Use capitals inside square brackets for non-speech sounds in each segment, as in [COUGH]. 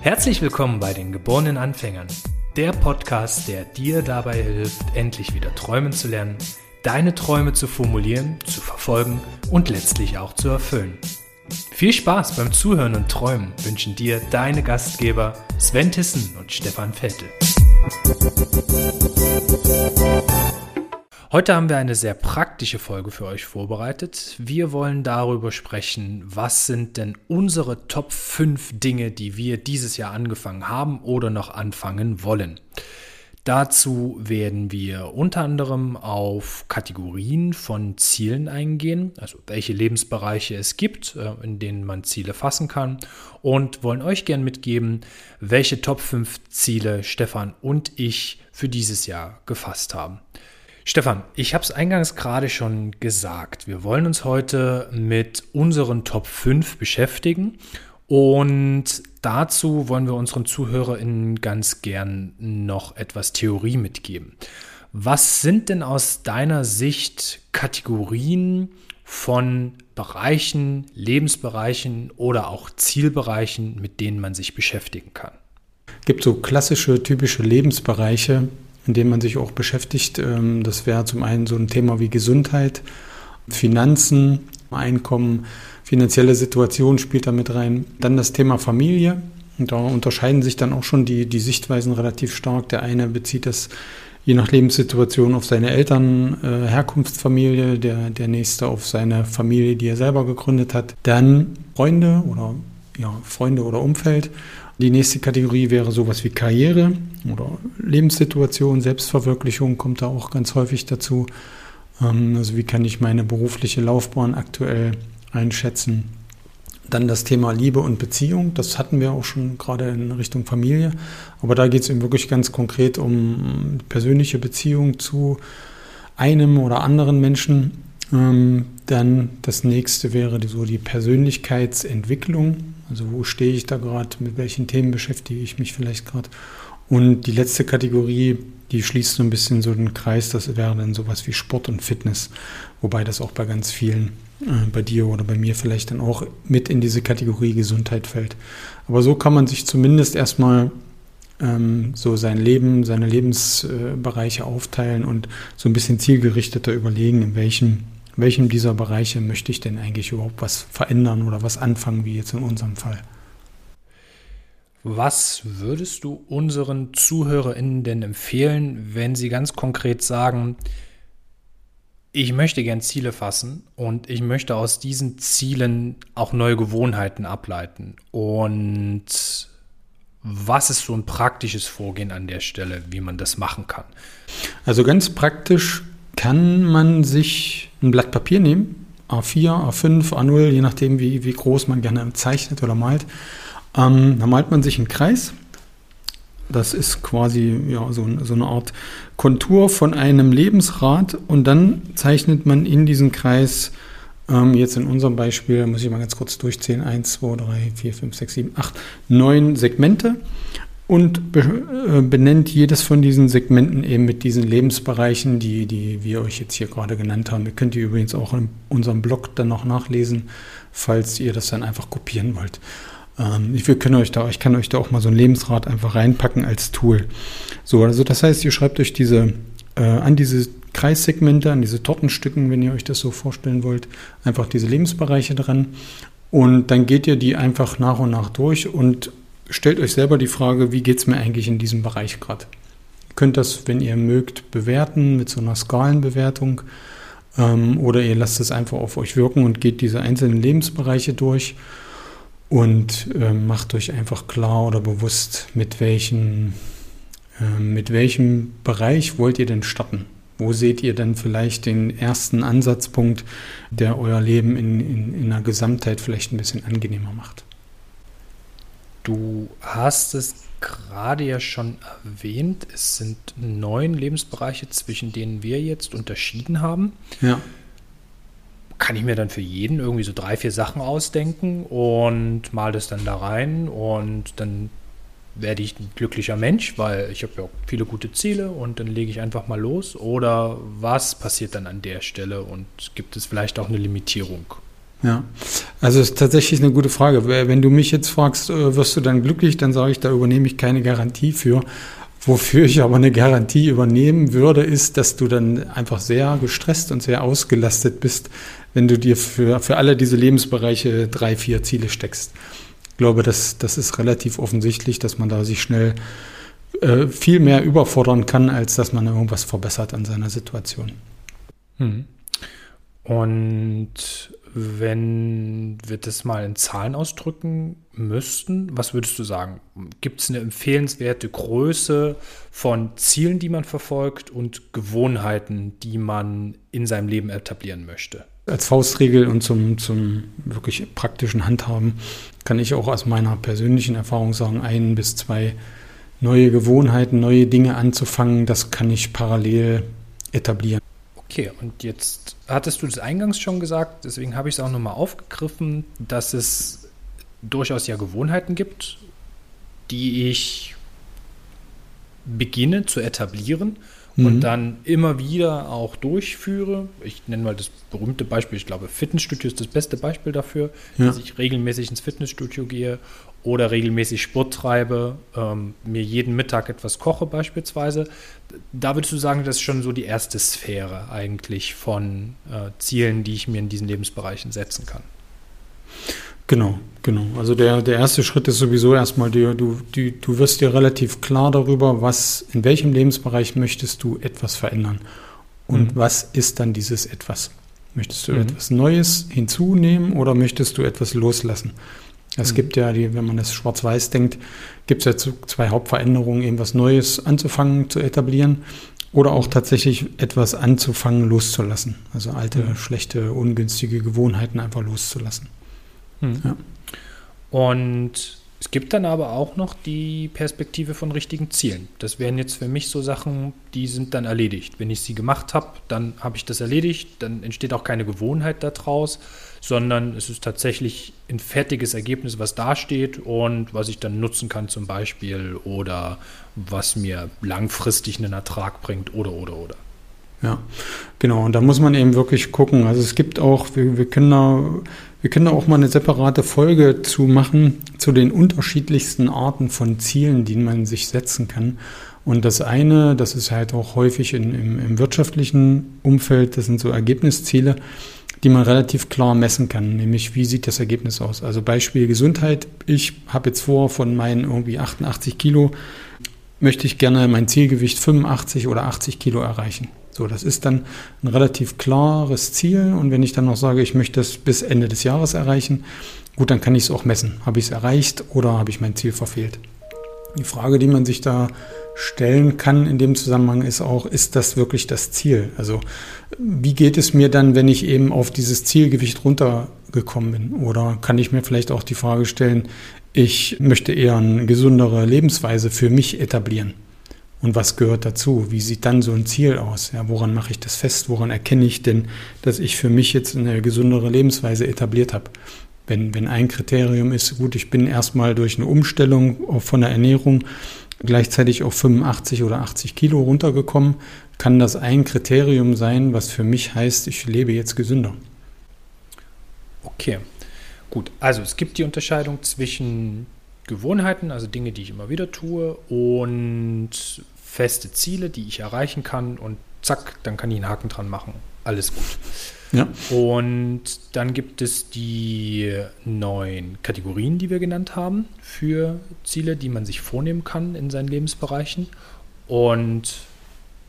Herzlich willkommen bei den geborenen Anfängern, der Podcast, der dir dabei hilft, endlich wieder träumen zu lernen, deine Träume zu formulieren, zu verfolgen und letztlich auch zu erfüllen. Viel Spaß beim Zuhören und Träumen wünschen dir deine Gastgeber Sven Tissen und Stefan Vettel. Heute haben wir eine sehr praktische Folge für euch vorbereitet. Wir wollen darüber sprechen, was sind denn unsere Top 5 Dinge, die wir dieses Jahr angefangen haben oder noch anfangen wollen. Dazu werden wir unter anderem auf Kategorien von Zielen eingehen, also welche Lebensbereiche es gibt, äh, in denen man Ziele fassen kann und wollen euch gern mitgeben, welche Top 5 Ziele Stefan und ich für dieses Jahr gefasst haben. Stefan, ich habe es eingangs gerade schon gesagt. Wir wollen uns heute mit unseren Top 5 beschäftigen und dazu wollen wir unseren ZuhörerInnen ganz gern noch etwas Theorie mitgeben. Was sind denn aus deiner Sicht Kategorien von Bereichen, Lebensbereichen oder auch Zielbereichen, mit denen man sich beschäftigen kann? Es gibt so klassische, typische Lebensbereiche, in denen man sich auch beschäftigt. Ähm, das wäre zum einen so ein Thema wie Gesundheit, Finanzen, Einkommen, finanzielle Situation spielt da mit rein. Dann das Thema Familie. Und da unterscheiden sich dann auch schon die, die Sichtweisen relativ stark. Der eine bezieht das je nach Lebenssituation auf seine Eltern, äh, Herkunftsfamilie, der, der nächste auf seine Familie, die er selber gegründet hat. Dann Freunde oder ja, Freunde oder Umfeld. Die nächste Kategorie wäre sowas wie Karriere oder Lebenssituation, Selbstverwirklichung kommt da auch ganz häufig dazu. Ähm, also wie kann ich meine berufliche Laufbahn aktuell einschätzen? Dann das Thema Liebe und Beziehung, das hatten wir auch schon gerade in Richtung Familie, aber da geht es eben wirklich ganz konkret um persönliche Beziehung zu einem oder anderen Menschen. Ähm, dann das nächste wäre so die Persönlichkeitsentwicklung, also wo stehe ich da gerade, mit welchen Themen beschäftige ich mich vielleicht gerade. Und die letzte Kategorie, die schließt so ein bisschen so den Kreis, das wäre dann sowas wie Sport und Fitness, wobei das auch bei ganz vielen, äh, bei dir oder bei mir vielleicht dann auch mit in diese Kategorie Gesundheit fällt. Aber so kann man sich zumindest erstmal ähm, so sein Leben, seine Lebensbereiche aufteilen und so ein bisschen zielgerichteter überlegen, in welchem, welchem dieser Bereiche möchte ich denn eigentlich überhaupt was verändern oder was anfangen, wie jetzt in unserem Fall. Was würdest du unseren ZuhörerInnen denn empfehlen, wenn sie ganz konkret sagen, ich möchte gern Ziele fassen und ich möchte aus diesen Zielen auch neue Gewohnheiten ableiten? Und was ist so ein praktisches Vorgehen an der Stelle, wie man das machen kann? Also ganz praktisch kann man sich ein Blatt Papier nehmen, A4, A5, A0, je nachdem, wie, wie groß man gerne zeichnet oder malt. Ähm, da malt man sich einen Kreis. Das ist quasi ja, so, so eine Art Kontur von einem Lebensrad. Und dann zeichnet man in diesen Kreis, ähm, jetzt in unserem Beispiel, muss ich mal ganz kurz durchzählen, 1, 2, 3, 4, 5, 6, 7, 8, 9 Segmente und be äh, benennt jedes von diesen Segmenten eben mit diesen Lebensbereichen, die, die wir euch jetzt hier gerade genannt haben. Ihr könnt die übrigens auch in unserem Blog dann noch nachlesen, falls ihr das dann einfach kopieren wollt. Ähm, ich, können euch da, ich kann euch da auch mal so ein Lebensrad einfach reinpacken als Tool. So, also das heißt, ihr schreibt euch diese äh, an diese Kreissegmente, an diese Tortenstücken, wenn ihr euch das so vorstellen wollt, einfach diese Lebensbereiche dran. Und dann geht ihr die einfach nach und nach durch und stellt euch selber die Frage, wie geht es mir eigentlich in diesem Bereich gerade? Ihr könnt das, wenn ihr mögt, bewerten mit so einer Skalenbewertung ähm, oder ihr lasst es einfach auf euch wirken und geht diese einzelnen Lebensbereiche durch und äh, macht euch einfach klar oder bewusst, mit, welchen, äh, mit welchem Bereich wollt ihr denn starten? Wo seht ihr denn vielleicht den ersten Ansatzpunkt, der euer Leben in, in, in einer Gesamtheit vielleicht ein bisschen angenehmer macht? Du hast es gerade ja schon erwähnt, es sind neun Lebensbereiche, zwischen denen wir jetzt unterschieden haben. Ja kann ich mir dann für jeden irgendwie so drei, vier Sachen ausdenken und mal das dann da rein und dann werde ich ein glücklicher Mensch, weil ich habe ja auch viele gute Ziele und dann lege ich einfach mal los? Oder was passiert dann an der Stelle und gibt es vielleicht auch eine Limitierung? Ja, also ist tatsächlich eine gute Frage. Wenn du mich jetzt fragst, äh, wirst du dann glücklich, dann sage ich, da übernehme ich keine Garantie für. Wofür ich aber eine Garantie übernehmen würde, ist, dass du dann einfach sehr gestresst und sehr ausgelastet bist, wenn du dir für, für alle diese Lebensbereiche drei, vier Ziele steckst. Ich glaube, das, das ist relativ offensichtlich, dass man da sich schnell äh, viel mehr überfordern kann, als dass man irgendwas verbessert an seiner Situation. Hm. Und wenn wir das mal in Zahlen ausdrücken müssten, was würdest du sagen? Gibt es eine empfehlenswerte Größe von Zielen, die man verfolgt und Gewohnheiten, die man in seinem Leben etablieren möchte? Als Faustregel und zum, zum wirklich praktischen Handhaben kann ich auch aus meiner persönlichen Erfahrung sagen, ein bis zwei neue Gewohnheiten, neue Dinge anzufangen, das kann ich parallel etablieren. Okay, und jetzt hattest du das eingangs schon gesagt, deswegen habe ich es auch nochmal aufgegriffen, dass es durchaus ja Gewohnheiten gibt, die ich beginne zu etablieren mhm. und dann immer wieder auch durchführe. Ich nenne mal das berühmte Beispiel, ich glaube, Fitnessstudio ist das beste Beispiel dafür, ja. dass ich regelmäßig ins Fitnessstudio gehe oder regelmäßig Sport treibe, ähm, mir jeden Mittag etwas koche beispielsweise. Da würdest du sagen, das ist schon so die erste Sphäre eigentlich von äh, Zielen, die ich mir in diesen Lebensbereichen setzen kann. Genau, genau. Also der, der erste Schritt ist sowieso erstmal, die, du, die, du wirst dir relativ klar darüber, was, in welchem Lebensbereich möchtest du etwas verändern. Und mhm. was ist dann dieses etwas? Möchtest du mhm. etwas Neues hinzunehmen oder möchtest du etwas loslassen? Es mhm. gibt ja, die, wenn man das schwarz-weiß denkt, gibt es ja zwei Hauptveränderungen, eben was Neues anzufangen, zu etablieren oder auch tatsächlich etwas anzufangen, loszulassen. Also alte, mhm. schlechte, ungünstige Gewohnheiten einfach loszulassen. Mhm. Ja. Und es gibt dann aber auch noch die Perspektive von richtigen Zielen. Das wären jetzt für mich so Sachen, die sind dann erledigt. Wenn ich sie gemacht habe, dann habe ich das erledigt, dann entsteht auch keine Gewohnheit daraus, sondern es ist tatsächlich ein fertiges Ergebnis, was dasteht und was ich dann nutzen kann zum Beispiel oder was mir langfristig einen Ertrag bringt oder oder oder. Ja, genau. Und da muss man eben wirklich gucken. Also es gibt auch, wir, wir können da wir können auch mal eine separate Folge zu machen, zu den unterschiedlichsten Arten von Zielen, die man sich setzen kann. Und das eine, das ist halt auch häufig in, im, im wirtschaftlichen Umfeld, das sind so Ergebnisziele, die man relativ klar messen kann, nämlich wie sieht das Ergebnis aus. Also Beispiel Gesundheit. Ich habe jetzt vor, von meinen irgendwie 88 Kilo möchte ich gerne mein Zielgewicht 85 oder 80 Kilo erreichen. So, das ist dann ein relativ klares Ziel. Und wenn ich dann noch sage, ich möchte es bis Ende des Jahres erreichen, gut, dann kann ich es auch messen. Habe ich es erreicht oder habe ich mein Ziel verfehlt? Die Frage, die man sich da stellen kann in dem Zusammenhang ist auch, ist das wirklich das Ziel? Also wie geht es mir dann, wenn ich eben auf dieses Zielgewicht runtergekommen bin? Oder kann ich mir vielleicht auch die Frage stellen, ich möchte eher eine gesundere Lebensweise für mich etablieren? Und was gehört dazu? Wie sieht dann so ein Ziel aus? Ja, woran mache ich das fest? Woran erkenne ich denn, dass ich für mich jetzt eine gesündere Lebensweise etabliert habe? Wenn, wenn ein Kriterium ist, gut, ich bin erstmal durch eine Umstellung von der Ernährung gleichzeitig auf 85 oder 80 Kilo runtergekommen, kann das ein Kriterium sein, was für mich heißt, ich lebe jetzt gesünder. Okay, gut. Also es gibt die Unterscheidung zwischen Gewohnheiten, also Dinge, die ich immer wieder tue, und feste Ziele, die ich erreichen kann und zack, dann kann ich einen Haken dran machen. Alles gut. Ja. Und dann gibt es die neuen Kategorien, die wir genannt haben, für Ziele, die man sich vornehmen kann in seinen Lebensbereichen. Und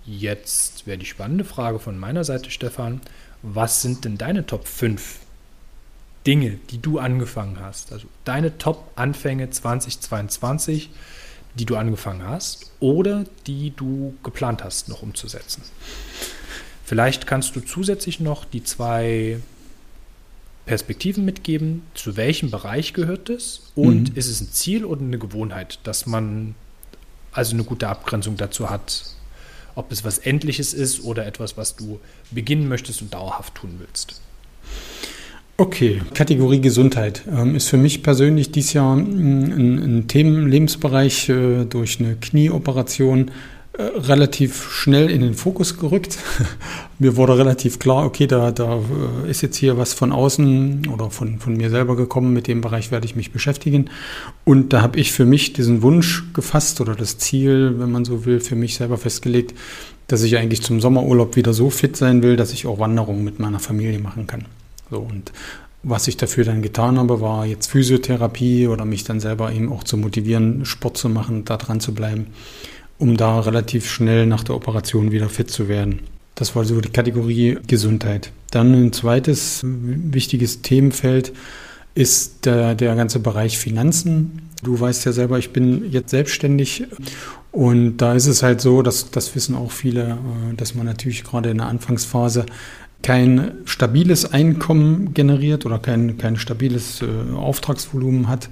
jetzt wäre die spannende Frage von meiner Seite, Stefan. Was sind denn deine Top 5 Dinge, die du angefangen hast? Also deine Top-Anfänge 2022, die du angefangen hast oder die du geplant hast, noch umzusetzen. Vielleicht kannst du zusätzlich noch die zwei Perspektiven mitgeben, zu welchem Bereich gehört es und mhm. ist es ein Ziel oder eine Gewohnheit, dass man also eine gute Abgrenzung dazu hat, ob es was Endliches ist oder etwas, was du beginnen möchtest und dauerhaft tun willst. Okay, Kategorie Gesundheit ähm, ist für mich persönlich dieses Jahr ein, ein Themenlebensbereich äh, durch eine Knieoperation äh, relativ schnell in den Fokus gerückt. [LAUGHS] mir wurde relativ klar, okay, da, da äh, ist jetzt hier was von außen oder von, von mir selber gekommen, mit dem Bereich werde ich mich beschäftigen. Und da habe ich für mich diesen Wunsch gefasst oder das Ziel, wenn man so will, für mich selber festgelegt, dass ich eigentlich zum Sommerurlaub wieder so fit sein will, dass ich auch Wanderungen mit meiner Familie machen kann. So, und was ich dafür dann getan habe, war jetzt Physiotherapie oder mich dann selber eben auch zu motivieren, Sport zu machen, da dran zu bleiben, um da relativ schnell nach der Operation wieder fit zu werden. Das war so die Kategorie Gesundheit. Dann ein zweites wichtiges Themenfeld ist der, der ganze Bereich Finanzen. Du weißt ja selber, ich bin jetzt selbstständig und da ist es halt so, dass das wissen auch viele, äh, dass man natürlich gerade in der Anfangsphase kein stabiles Einkommen generiert oder kein, kein stabiles äh, Auftragsvolumen hat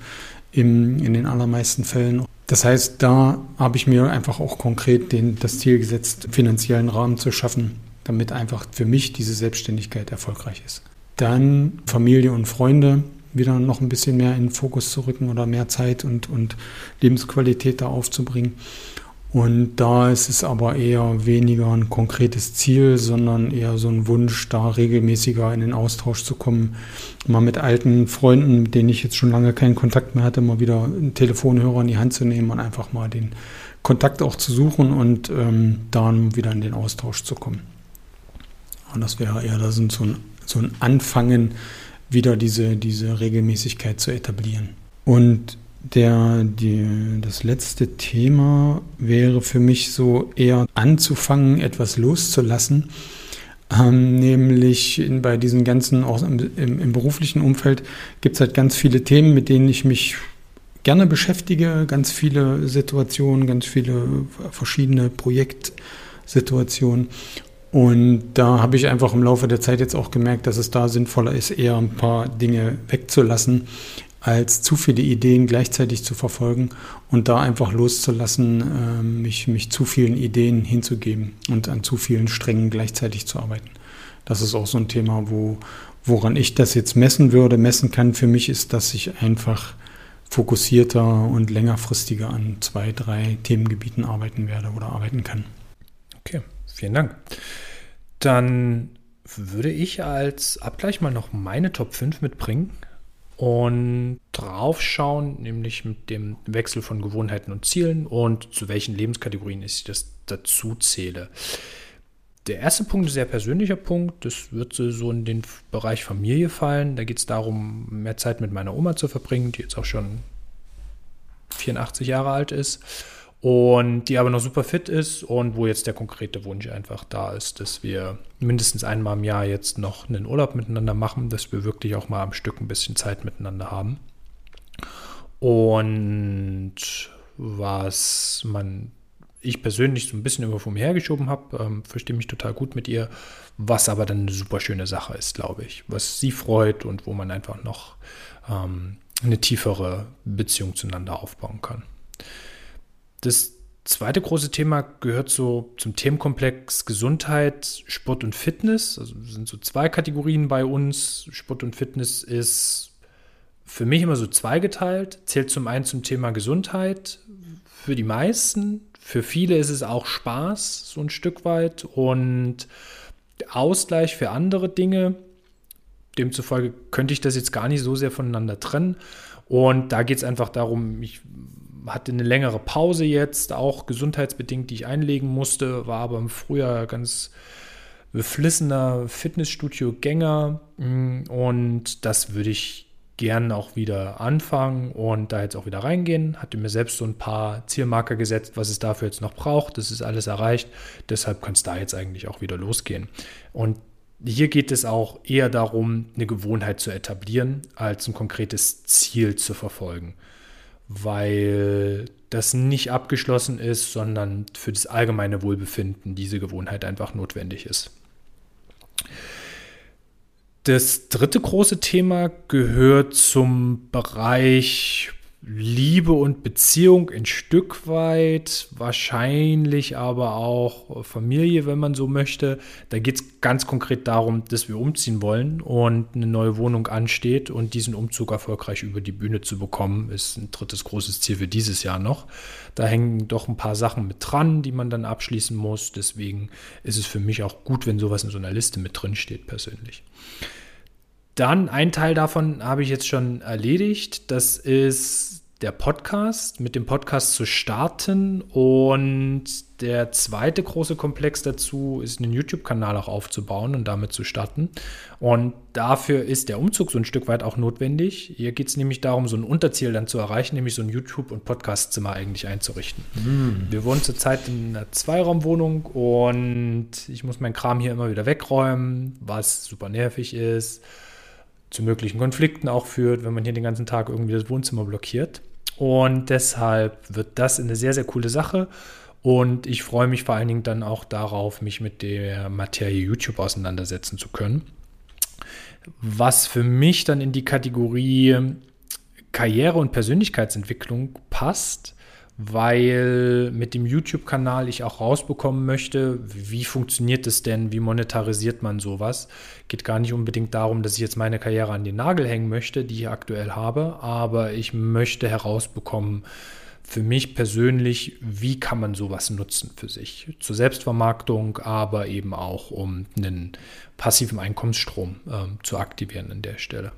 im, in den allermeisten Fällen. Das heißt, da habe ich mir einfach auch konkret den, das Ziel gesetzt, finanziellen Rahmen zu schaffen, damit einfach für mich diese Selbstständigkeit erfolgreich ist. Dann Familie und Freunde wieder noch ein bisschen mehr in den Fokus zu rücken oder mehr Zeit und, und Lebensqualität da aufzubringen. Und da ist es aber eher weniger ein konkretes Ziel, sondern eher so ein Wunsch, da regelmäßiger in den Austausch zu kommen. Mal mit alten Freunden, mit denen ich jetzt schon lange keinen Kontakt mehr hatte, mal wieder einen Telefonhörer in die Hand zu nehmen und einfach mal den Kontakt auch zu suchen und ähm, dann wieder in den Austausch zu kommen. Und das wäre eher das sind so ein, so ein Anfangen, wieder diese, diese Regelmäßigkeit zu etablieren. Und der, die, das letzte Thema wäre für mich so eher anzufangen, etwas loszulassen. Ähm, nämlich in, bei diesen ganzen, auch im, im, im beruflichen Umfeld gibt es halt ganz viele Themen, mit denen ich mich gerne beschäftige, ganz viele Situationen, ganz viele verschiedene Projektsituationen. Und da habe ich einfach im Laufe der Zeit jetzt auch gemerkt, dass es da sinnvoller ist, eher ein paar Dinge wegzulassen, als zu viele Ideen gleichzeitig zu verfolgen und da einfach loszulassen, ähm, mich, mich zu vielen Ideen hinzugeben und an zu vielen Strängen gleichzeitig zu arbeiten. Das ist auch so ein Thema, wo, woran ich das jetzt messen würde, messen kann für mich, ist, dass ich einfach fokussierter und längerfristiger an zwei, drei Themengebieten arbeiten werde oder arbeiten kann. Okay, vielen Dank. Dann würde ich als Abgleich mal noch meine Top 5 mitbringen und draufschauen, nämlich mit dem Wechsel von Gewohnheiten und Zielen und zu welchen Lebenskategorien ich das dazu zähle. Der erste Punkt ist ein sehr persönlicher Punkt. Das wird so in den Bereich Familie fallen. Da geht es darum, mehr Zeit mit meiner Oma zu verbringen, die jetzt auch schon 84 Jahre alt ist und die aber noch super fit ist und wo jetzt der konkrete Wunsch einfach da ist, dass wir mindestens einmal im Jahr jetzt noch einen Urlaub miteinander machen, dass wir wirklich auch mal am Stück ein bisschen Zeit miteinander haben. Und was man ich persönlich so ein bisschen immer vor mir hergeschoben habe, ähm, verstehe mich total gut mit ihr, was aber dann eine super schöne Sache ist, glaube ich, was sie freut und wo man einfach noch ähm, eine tiefere Beziehung zueinander aufbauen kann. Das zweite große Thema gehört so zum Themenkomplex Gesundheit, Sport und Fitness. Also sind so zwei Kategorien bei uns. Sport und Fitness ist für mich immer so zweigeteilt. Zählt zum einen zum Thema Gesundheit für die meisten. Für viele ist es auch Spaß, so ein Stück weit. Und Ausgleich für andere Dinge. Demzufolge könnte ich das jetzt gar nicht so sehr voneinander trennen. Und da geht es einfach darum, ich hatte eine längere Pause jetzt, auch gesundheitsbedingt, die ich einlegen musste, war aber im Frühjahr ganz beflissener Fitnessstudio-Gänger mm, und das würde ich gern auch wieder anfangen und da jetzt auch wieder reingehen. Hatte mir selbst so ein paar Zielmarker gesetzt, was es dafür jetzt noch braucht. Das ist alles erreicht. Deshalb kann es da jetzt eigentlich auch wieder losgehen. Und hier geht es auch eher darum, eine Gewohnheit zu etablieren, als ein konkretes Ziel zu verfolgen weil das nicht abgeschlossen ist, sondern für das allgemeine Wohlbefinden diese Gewohnheit einfach notwendig ist. Das dritte große Thema gehört zum Bereich Liebe und Beziehung ein Stück weit, wahrscheinlich aber auch Familie, wenn man so möchte. Da geht es ganz konkret darum, dass wir umziehen wollen und eine neue Wohnung ansteht und diesen Umzug erfolgreich über die Bühne zu bekommen, ist ein drittes großes Ziel für dieses Jahr noch. Da hängen doch ein paar Sachen mit dran, die man dann abschließen muss. Deswegen ist es für mich auch gut, wenn sowas in so einer Liste mit drin steht, persönlich. Dann ein Teil davon habe ich jetzt schon erledigt. Das ist der Podcast, mit dem Podcast zu starten. Und der zweite große Komplex dazu ist, einen YouTube-Kanal auch aufzubauen und damit zu starten. Und dafür ist der Umzug so ein Stück weit auch notwendig. Hier geht es nämlich darum, so ein Unterziel dann zu erreichen, nämlich so ein YouTube- und Podcast-Zimmer eigentlich einzurichten. Mhm. Wir wohnen zurzeit in einer Zweiraumwohnung und ich muss meinen Kram hier immer wieder wegräumen, was super nervig ist zu möglichen Konflikten auch führt, wenn man hier den ganzen Tag irgendwie das Wohnzimmer blockiert. Und deshalb wird das eine sehr, sehr coole Sache. Und ich freue mich vor allen Dingen dann auch darauf, mich mit der Materie YouTube auseinandersetzen zu können. Was für mich dann in die Kategorie Karriere und Persönlichkeitsentwicklung passt, weil mit dem YouTube-Kanal ich auch rausbekommen möchte, wie funktioniert es denn, wie monetarisiert man sowas. Geht gar nicht unbedingt darum, dass ich jetzt meine Karriere an den Nagel hängen möchte, die ich aktuell habe, aber ich möchte herausbekommen, für mich persönlich, wie kann man sowas nutzen für sich? Zur Selbstvermarktung, aber eben auch, um einen passiven Einkommensstrom äh, zu aktivieren an der Stelle.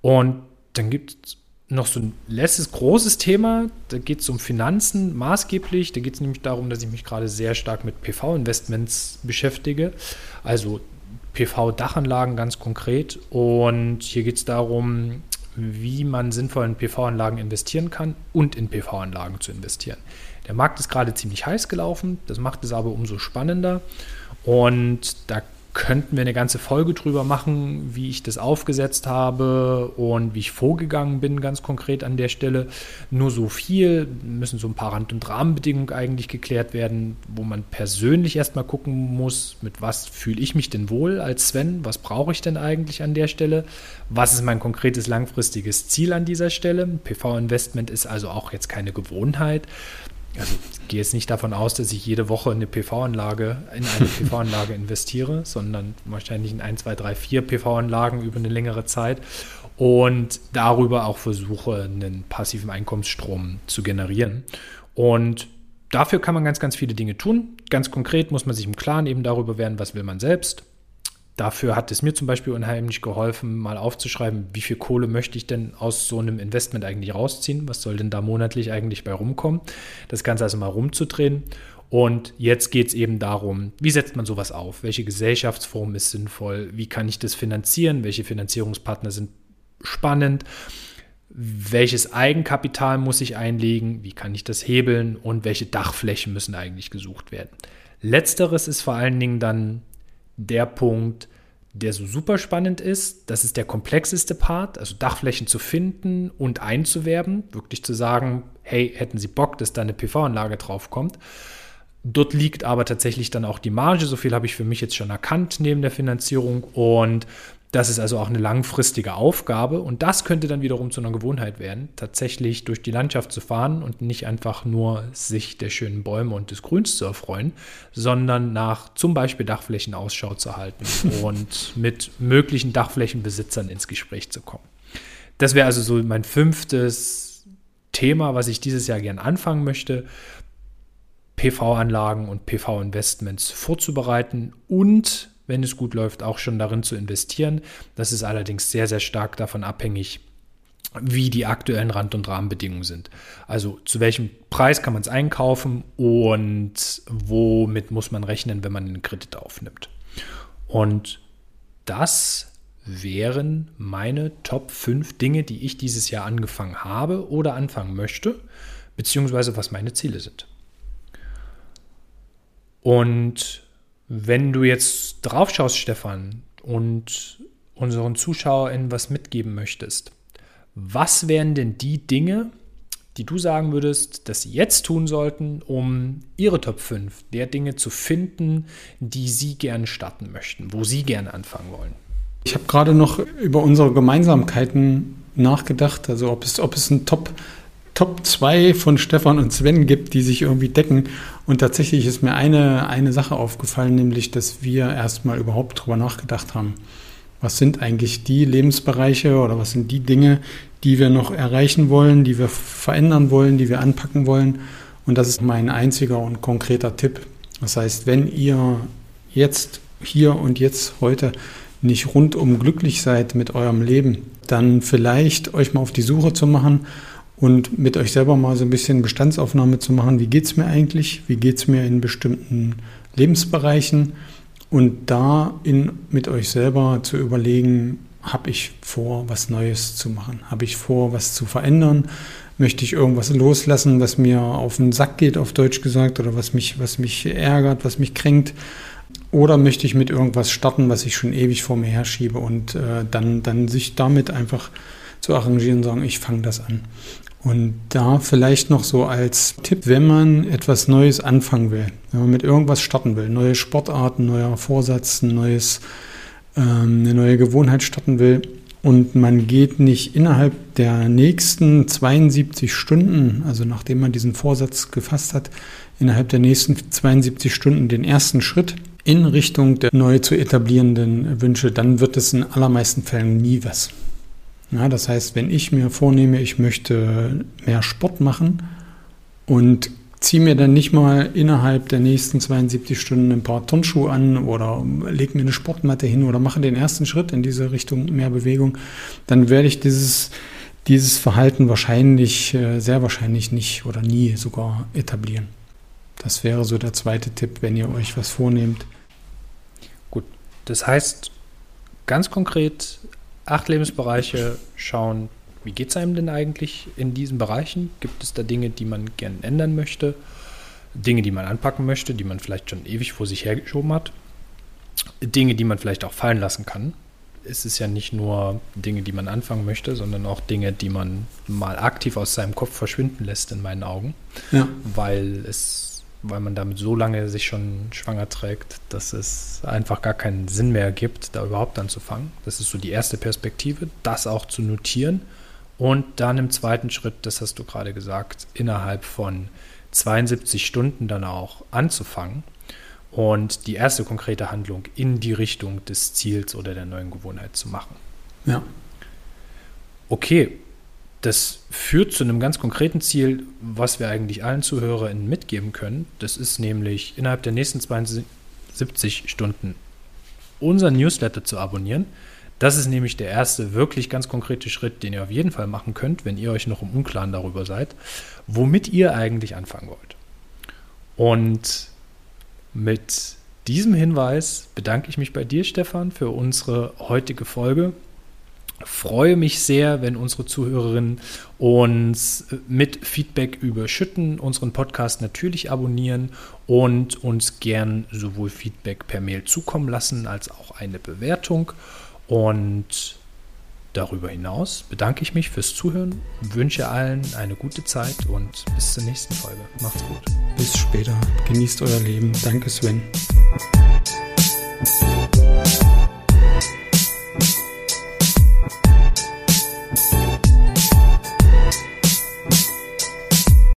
Und dann gibt es noch so ein letztes großes Thema. Da geht es um Finanzen maßgeblich. Da geht es nämlich darum, dass ich mich gerade sehr stark mit PV-Investments beschäftige. Also PV-Dachanlagen ganz konkret. Und hier geht es darum, wie man sinnvoll in PV-Anlagen investieren kann und in PV-Anlagen zu investieren. Der Markt ist gerade ziemlich heiß gelaufen. Das macht es aber umso spannender. Und da könnten wir eine ganze Folge drüber machen, wie ich das aufgesetzt habe und wie ich vorgegangen bin, ganz konkret an der Stelle. Nur so viel, müssen so ein paar Rand- und Rahmenbedingungen eigentlich geklärt werden, wo man persönlich erstmal gucken muss, mit was fühle ich mich denn wohl als Sven, was brauche ich denn eigentlich an der Stelle, was ist mein konkretes langfristiges Ziel an dieser Stelle. PV-Investment ist also auch jetzt keine Gewohnheit, also ich gehe jetzt nicht davon aus, dass ich jede Woche eine PV-Anlage in eine [LAUGHS] PV-Anlage investiere, sondern wahrscheinlich in ein, zwei, drei, vier PV-Anlagen über eine längere Zeit und darüber auch versuche, einen passiven Einkommensstrom zu generieren. Und dafür kann man ganz, ganz viele Dinge tun. Ganz konkret muss man sich im Klaren eben darüber werden, was will man selbst, Dafür hat es mir zum Beispiel unheimlich geholfen, mal aufzuschreiben, wie viel Kohle möchte ich denn aus so einem Investment eigentlich rausziehen? Was soll denn da monatlich eigentlich bei rumkommen? Das Ganze also mal rumzudrehen. Und jetzt geht es eben darum, wie setzt man sowas auf? Welche Gesellschaftsform ist sinnvoll? Wie kann ich das finanzieren? Welche Finanzierungspartner sind spannend? Welches Eigenkapital muss ich einlegen? Wie kann ich das hebeln? Und welche Dachflächen müssen eigentlich gesucht werden? Letzteres ist vor allen Dingen dann der Punkt, der so super spannend ist. Das ist der komplexeste Part, also Dachflächen zu finden und einzuwerben, wirklich zu sagen, hey, hätten Sie Bock, dass da eine PV-Anlage draufkommt. Dort liegt aber tatsächlich dann auch die Marge. So viel habe ich für mich jetzt schon erkannt neben der Finanzierung. Und das ist also auch eine langfristige Aufgabe und das könnte dann wiederum zu einer Gewohnheit werden, tatsächlich durch die Landschaft zu fahren und nicht einfach nur sich der schönen Bäume und des Grüns zu erfreuen, sondern nach zum Beispiel Dachflächen Ausschau zu halten [LAUGHS] und mit möglichen Dachflächenbesitzern ins Gespräch zu kommen. Das wäre also so mein fünftes Thema, was ich dieses Jahr gern anfangen möchte. PV-Anlagen und PV-Investments vorzubereiten und wenn es gut läuft, auch schon darin zu investieren. Das ist allerdings sehr, sehr stark davon abhängig, wie die aktuellen Rand- und Rahmenbedingungen sind. Also zu welchem Preis kann man es einkaufen und womit muss man rechnen, wenn man einen Kredit aufnimmt. Und das wären meine Top 5 Dinge, die ich dieses Jahr angefangen habe oder anfangen möchte, beziehungsweise was meine Ziele sind. Und wenn du jetzt drauf schaust, Stefan, und unseren ZuschauerInnen was mitgeben möchtest, was wären denn die Dinge, die du sagen würdest, dass sie jetzt tun sollten, um ihre Top 5 der Dinge zu finden, die sie gerne starten möchten, wo sie gerne anfangen wollen? Ich habe gerade noch über unsere Gemeinsamkeiten nachgedacht, also ob es, ob es ein Top, Top 2 von Stefan und Sven gibt, die sich irgendwie decken. Und tatsächlich ist mir eine, eine Sache aufgefallen, nämlich, dass wir erstmal überhaupt darüber nachgedacht haben. Was sind eigentlich die Lebensbereiche oder was sind die Dinge, die wir noch erreichen wollen, die wir verändern wollen, die wir anpacken wollen? Und das ist mein einziger und konkreter Tipp. Das heißt, wenn ihr jetzt, hier und jetzt, heute nicht rundum glücklich seid mit eurem Leben, dann vielleicht euch mal auf die Suche zu machen und mit euch selber mal so ein bisschen Bestandsaufnahme zu machen, wie geht es mir eigentlich, wie geht es mir in bestimmten Lebensbereichen und da in, mit euch selber zu überlegen, habe ich vor, was Neues zu machen, habe ich vor, was zu verändern, möchte ich irgendwas loslassen, was mir auf den Sack geht, auf Deutsch gesagt, oder was mich, was mich ärgert, was mich kränkt. Oder möchte ich mit irgendwas starten, was ich schon ewig vor mir herschiebe und äh, dann, dann sich damit einfach zu arrangieren sagen, ich fange das an. Und da vielleicht noch so als Tipp, wenn man etwas Neues anfangen will, wenn man mit irgendwas starten will, neue Sportarten, neuer Vorsatz, ein neues, ähm, eine neue Gewohnheit starten will und man geht nicht innerhalb der nächsten 72 Stunden, also nachdem man diesen Vorsatz gefasst hat, innerhalb der nächsten 72 Stunden den ersten Schritt in Richtung der neu zu etablierenden Wünsche, dann wird es in allermeisten Fällen nie was. Ja, das heißt, wenn ich mir vornehme, ich möchte mehr Sport machen und ziehe mir dann nicht mal innerhalb der nächsten 72 Stunden ein paar Turnschuhe an oder lege mir eine Sportmatte hin oder mache den ersten Schritt in diese Richtung mehr Bewegung, dann werde ich dieses, dieses Verhalten wahrscheinlich, äh, sehr wahrscheinlich nicht oder nie sogar etablieren. Das wäre so der zweite Tipp, wenn ihr euch was vornehmt. Gut, das heißt ganz konkret, acht Lebensbereiche schauen, wie geht es einem denn eigentlich in diesen Bereichen? Gibt es da Dinge, die man gerne ändern möchte? Dinge, die man anpacken möchte, die man vielleicht schon ewig vor sich hergeschoben hat? Dinge, die man vielleicht auch fallen lassen kann? Es ist ja nicht nur Dinge, die man anfangen möchte, sondern auch Dinge, die man mal aktiv aus seinem Kopf verschwinden lässt, in meinen Augen. Ja. Weil es weil man damit so lange sich schon schwanger trägt, dass es einfach gar keinen Sinn mehr gibt, da überhaupt anzufangen. Das ist so die erste Perspektive, das auch zu notieren. Und dann im zweiten Schritt, das hast du gerade gesagt, innerhalb von 72 Stunden dann auch anzufangen und die erste konkrete Handlung in die Richtung des Ziels oder der neuen Gewohnheit zu machen. Ja. Okay, das führt zu einem ganz konkreten Ziel, was wir eigentlich allen ZuhörerInnen mitgeben können. Das ist nämlich innerhalb der nächsten 72 Stunden unser Newsletter zu abonnieren. Das ist nämlich der erste wirklich ganz konkrete Schritt, den ihr auf jeden Fall machen könnt, wenn ihr euch noch im Unklaren darüber seid, womit ihr eigentlich anfangen wollt. Und mit diesem Hinweis bedanke ich mich bei dir, Stefan, für unsere heutige Folge freue mich sehr, wenn unsere Zuhörerinnen uns mit Feedback überschütten, unseren Podcast natürlich abonnieren und uns gern sowohl Feedback per Mail zukommen lassen als auch eine Bewertung. Und darüber hinaus bedanke ich mich fürs Zuhören, wünsche allen eine gute Zeit und bis zur nächsten Folge. Macht's gut. Bis später. Genießt euer Leben. Danke, Sven.